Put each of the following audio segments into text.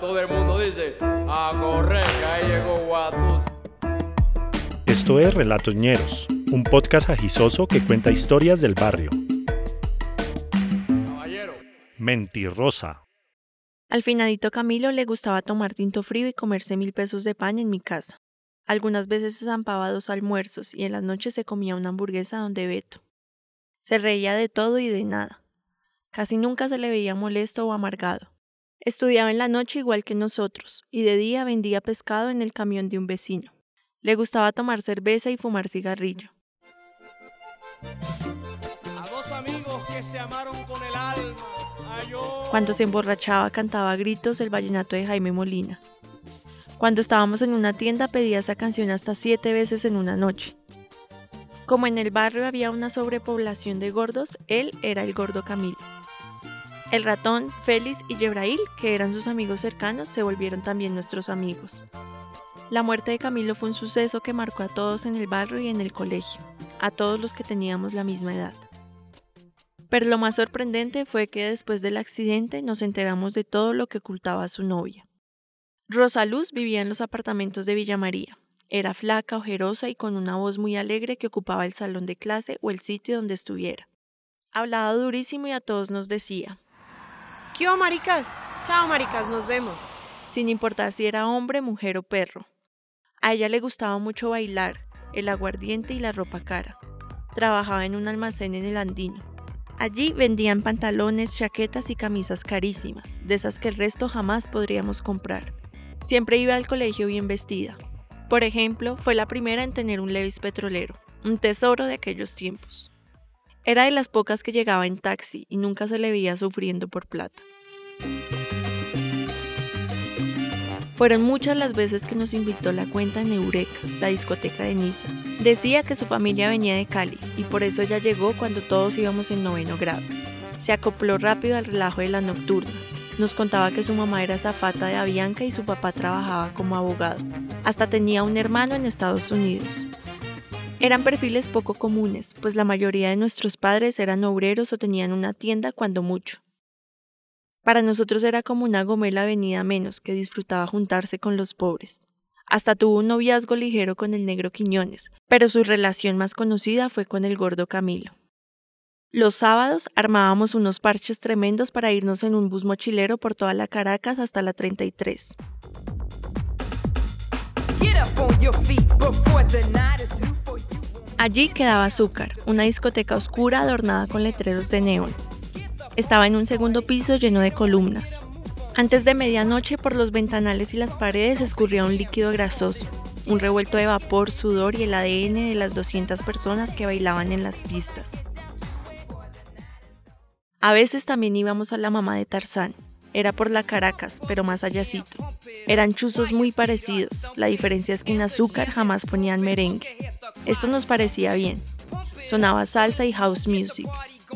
Todo el mundo dice, a correr, que ahí llegó Guatus. Esto es Relatos Ñeros, un podcast agisoso que cuenta historias del barrio. Caballero. Mentirosa. Al finadito Camilo le gustaba tomar tinto frío y comerse mil pesos de pan en mi casa. Algunas veces se zampaba dos almuerzos y en las noches se comía una hamburguesa donde Beto. Se reía de todo y de nada. Casi nunca se le veía molesto o amargado. Estudiaba en la noche igual que nosotros, y de día vendía pescado en el camión de un vecino. Le gustaba tomar cerveza y fumar cigarrillo. A dos amigos que se amaron con el alma. a yo- Cuando se emborrachaba cantaba a gritos el vallenato de Jaime Molina. Cuando estábamos en una tienda pedía esa canción hasta siete veces en una noche. Como en el barrio había una sobrepoblación de gordos, él era el gordo Camilo. El ratón, Félix y Yebrail, que eran sus amigos cercanos, se volvieron también nuestros amigos. La muerte de Camilo fue un suceso que marcó a todos en el barrio y en el colegio, a todos los que teníamos la misma edad. Pero lo más sorprendente fue que después del accidente nos enteramos de todo lo que ocultaba su novia. Rosa Luz vivía en los apartamentos de Villa María. Era flaca, ojerosa y con una voz muy alegre que ocupaba el salón de clase o el sitio donde estuviera. Hablaba durísimo y a todos nos decía, ¿Qué maricas? Chao, maricas, nos vemos. sin importar si era hombre, mujer o perro. A ella le gustaba mucho bailar, el aguardiente y la ropa cara. Trabajaba en un almacén en el Andino. Allí vendían pantalones, chaquetas y camisas carísimas, de esas que el resto jamás podríamos comprar. Siempre iba al colegio bien vestida. Por ejemplo, fue la primera en tener un Levis petrolero, un tesoro de aquellos tiempos. Era de las pocas que llegaba en taxi y nunca se le veía sufriendo por plata. Fueron muchas las veces que nos invitó la cuenta en Eureka, la discoteca de Niza. Decía que su familia venía de Cali y por eso ya llegó cuando todos íbamos en noveno grado. Se acopló rápido al relajo de la nocturna. Nos contaba que su mamá era zafata de Avianca y su papá trabajaba como abogado. Hasta tenía un hermano en Estados Unidos. Eran perfiles poco comunes, pues la mayoría de nuestros padres eran obreros o tenían una tienda cuando mucho. Para nosotros era como una gomela venida menos que disfrutaba juntarse con los pobres. Hasta tuvo un noviazgo ligero con el negro Quiñones, pero su relación más conocida fue con el gordo Camilo. Los sábados armábamos unos parches tremendos para irnos en un bus mochilero por toda la Caracas hasta la 33. Allí quedaba Azúcar, una discoteca oscura adornada con letreros de neón. Estaba en un segundo piso lleno de columnas. Antes de medianoche por los ventanales y las paredes escurría un líquido grasoso, un revuelto de vapor, sudor y el ADN de las 200 personas que bailaban en las pistas. A veces también íbamos a la mamá de Tarzán. Era por la Caracas, pero más allácito. Eran chuzos muy parecidos. La diferencia es que en azúcar jamás ponían merengue. Esto nos parecía bien. Sonaba salsa y house music,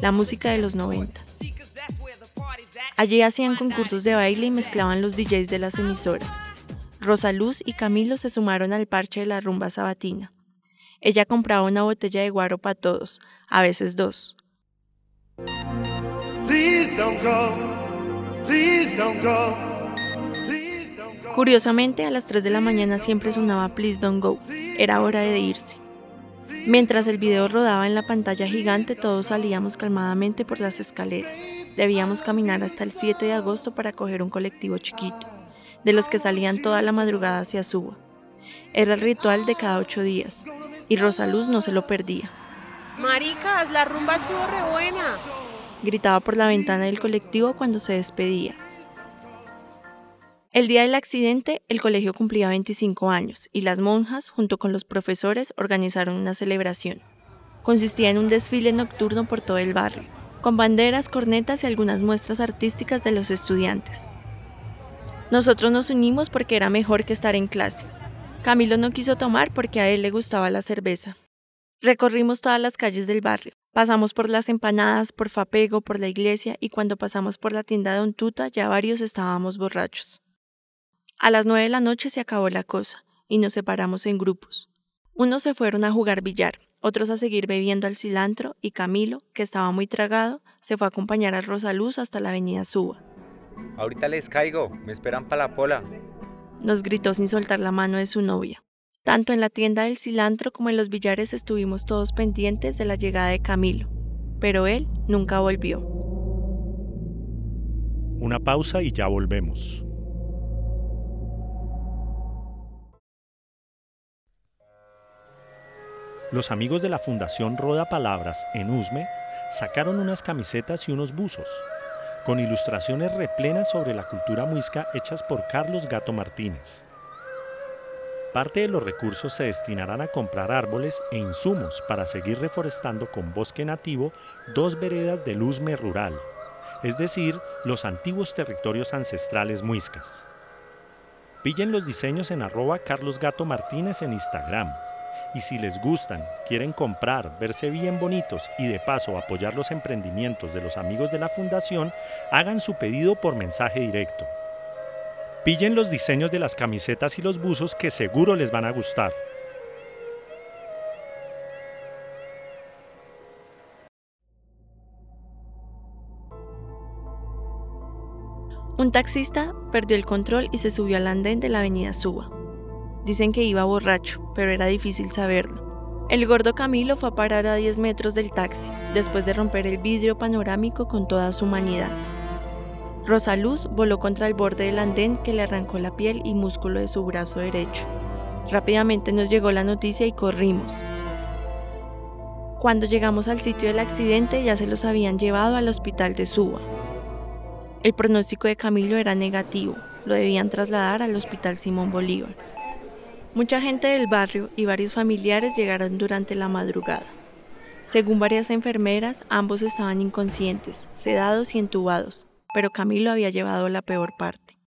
la música de los noventas. Allí hacían concursos de baile y mezclaban los DJs de las emisoras. Rosa Luz y Camilo se sumaron al parche de la rumba sabatina. Ella compraba una botella de guaro para todos, a veces dos. Curiosamente, a las 3 de la mañana siempre sonaba Please Don't Go. Era hora de irse. Mientras el video rodaba en la pantalla gigante, todos salíamos calmadamente por las escaleras. Debíamos caminar hasta el 7 de agosto para coger un colectivo chiquito, de los que salían toda la madrugada hacia Suba. Era el ritual de cada ocho días, y Rosaluz no se lo perdía. Maricas, la rumba estuvo re buena. Gritaba por la ventana del colectivo cuando se despedía. El día del accidente, el colegio cumplía 25 años y las monjas, junto con los profesores, organizaron una celebración. Consistía en un desfile nocturno por todo el barrio, con banderas, cornetas y algunas muestras artísticas de los estudiantes. Nosotros nos unimos porque era mejor que estar en clase. Camilo no quiso tomar porque a él le gustaba la cerveza. Recorrimos todas las calles del barrio. Pasamos por las empanadas, por Fapego, por la iglesia y cuando pasamos por la tienda de Don Tuta ya varios estábamos borrachos. A las nueve de la noche se acabó la cosa y nos separamos en grupos. Unos se fueron a jugar billar, otros a seguir bebiendo al cilantro y Camilo, que estaba muy tragado, se fue a acompañar a Rosaluz hasta la avenida Suba. Ahorita les caigo, me esperan para la pola. Nos gritó sin soltar la mano de su novia. Tanto en la tienda del cilantro como en los billares estuvimos todos pendientes de la llegada de Camilo, pero él nunca volvió. Una pausa y ya volvemos. Los amigos de la Fundación Roda Palabras en Usme sacaron unas camisetas y unos buzos, con ilustraciones replenas sobre la cultura muisca hechas por Carlos Gato Martínez. Parte de los recursos se destinarán a comprar árboles e insumos para seguir reforestando con bosque nativo dos veredas del Usme rural, es decir, los antiguos territorios ancestrales muiscas. Pillen los diseños en arroba Carlos Gato Martínez en Instagram y si les gustan, quieren comprar, verse bien bonitos y de paso apoyar los emprendimientos de los amigos de la fundación, hagan su pedido por mensaje directo. Pillen los diseños de las camisetas y los buzos que seguro les van a gustar. Un taxista perdió el control y se subió al andén de la avenida Suba. Dicen que iba borracho, pero era difícil saberlo. El gordo Camilo fue a parar a 10 metros del taxi, después de romper el vidrio panorámico con toda su humanidad. Rosa Luz voló contra el borde del andén que le arrancó la piel y músculo de su brazo derecho. Rápidamente nos llegó la noticia y corrimos. Cuando llegamos al sitio del accidente ya se los habían llevado al hospital de Suba. El pronóstico de Camilo era negativo, lo debían trasladar al hospital Simón Bolívar. Mucha gente del barrio y varios familiares llegaron durante la madrugada. Según varias enfermeras, ambos estaban inconscientes, sedados y entubados, pero Camilo había llevado la peor parte.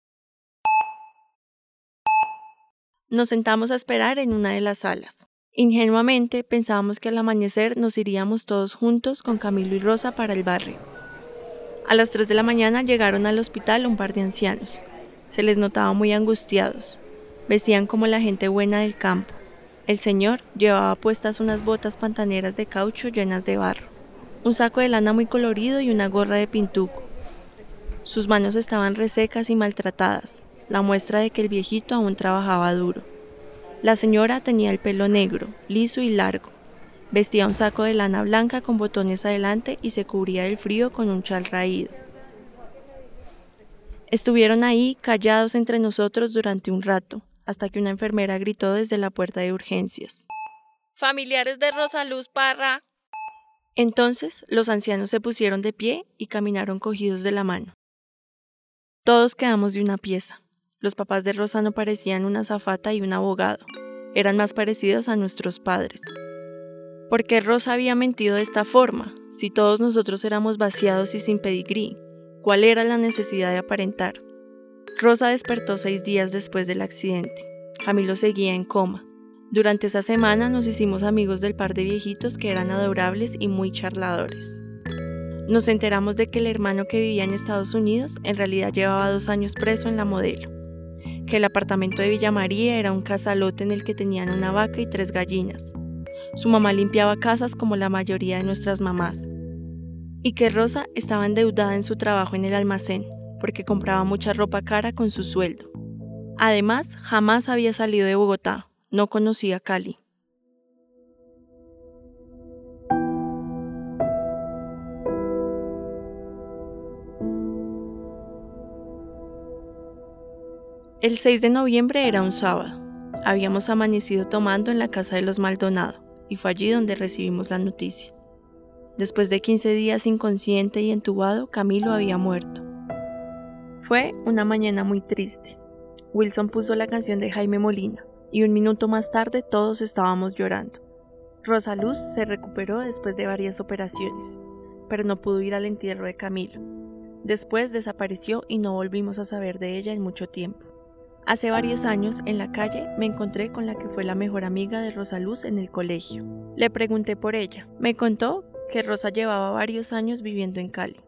Nos sentamos a esperar en una de las salas. Ingenuamente pensábamos que al amanecer nos iríamos todos juntos con Camilo y Rosa para el barrio. A las 3 de la mañana llegaron al hospital un par de ancianos. Se les notaba muy angustiados. Vestían como la gente buena del campo. El señor llevaba puestas unas botas pantaneras de caucho llenas de barro, un saco de lana muy colorido y una gorra de pintuco. Sus manos estaban resecas y maltratadas, la muestra de que el viejito aún trabajaba duro. La señora tenía el pelo negro, liso y largo. Vestía un saco de lana blanca con botones adelante y se cubría del frío con un chal raído. Estuvieron ahí callados entre nosotros durante un rato, hasta que una enfermera gritó desde la puerta de urgencias. Familiares de Rosa Luz Parra. Entonces los ancianos se pusieron de pie y caminaron cogidos de la mano. Todos quedamos de una pieza. Los papás de Rosa no parecían una zafata y un abogado. Eran más parecidos a nuestros padres. ¿Por qué Rosa había mentido de esta forma, si todos nosotros éramos vaciados y sin pedigrí? ¿Cuál era la necesidad de aparentar? Rosa despertó seis días después del accidente. Camilo seguía en coma. Durante esa semana nos hicimos amigos del par de viejitos que eran adorables y muy charladores. Nos enteramos de que el hermano que vivía en Estados Unidos en realidad llevaba dos años preso en la modelo, que el apartamento de Villa María era un casalote en el que tenían una vaca y tres gallinas. Su mamá limpiaba casas como la mayoría de nuestras mamás, y que Rosa estaba endeudada en su trabajo en el almacén, porque compraba mucha ropa cara con su sueldo. Además, jamás había salido de Bogotá, no conocía Cali. El 6 de noviembre era un sábado. Habíamos amanecido tomando en la casa de los Maldonado y fue allí donde recibimos la noticia. Después de 15 días inconsciente y entubado, Camilo había muerto. Fue una mañana muy triste. Wilson puso la canción de Jaime Molina y un minuto más tarde todos estábamos llorando. Rosa Luz se recuperó después de varias operaciones, pero no pudo ir al entierro de Camilo. Después desapareció y no volvimos a saber de ella en mucho tiempo. Hace varios años, en la calle, me encontré con la que fue la mejor amiga de Rosa Luz en el colegio. Le pregunté por ella. Me contó que Rosa llevaba varios años viviendo en Cali.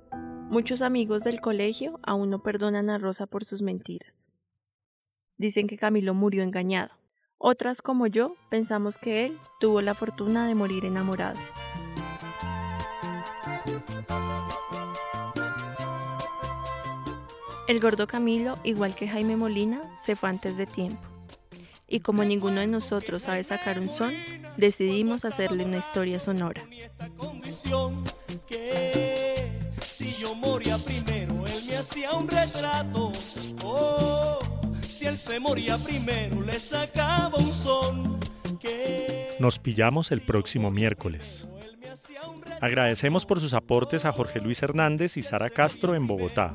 Muchos amigos del colegio aún no perdonan a Rosa por sus mentiras. Dicen que Camilo murió engañado. Otras como yo pensamos que él tuvo la fortuna de morir enamorado. El gordo Camilo, igual que Jaime Molina, se fue antes de tiempo. Y como ninguno de nosotros sabe sacar un son, decidimos hacerle una historia sonora. Oh, si él se moría primero, le sacaba un son. Nos pillamos el próximo miércoles. Agradecemos por sus aportes a Jorge Luis Hernández y Sara Castro en Bogotá.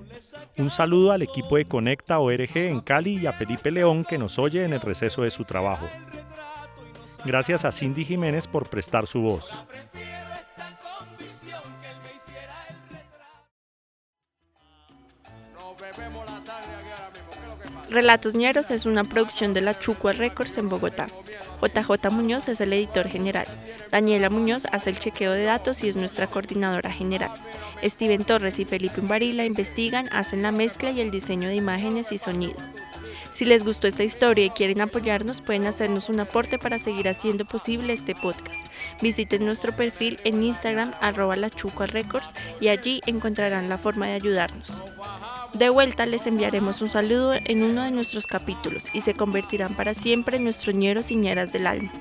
Un saludo al equipo de Conecta ORG en Cali y a Felipe León que nos oye en el receso de su trabajo. Gracias a Cindy Jiménez por prestar su voz. Relatos Ñeros es una producción de la Chucua Records en Bogotá. JJ Muñoz es el editor general. Daniela Muñoz hace el chequeo de datos y es nuestra coordinadora general. Steven Torres y Felipe Umbarila investigan, hacen la mezcla y el diseño de imágenes y sonido. Si les gustó esta historia y quieren apoyarnos, pueden hacernos un aporte para seguir haciendo posible este podcast. Visiten nuestro perfil en Instagram arroba la Records y allí encontrarán la forma de ayudarnos. De vuelta les enviaremos un saludo en uno de nuestros capítulos y se convertirán para siempre en nuestros ñeros y ñeras del alma.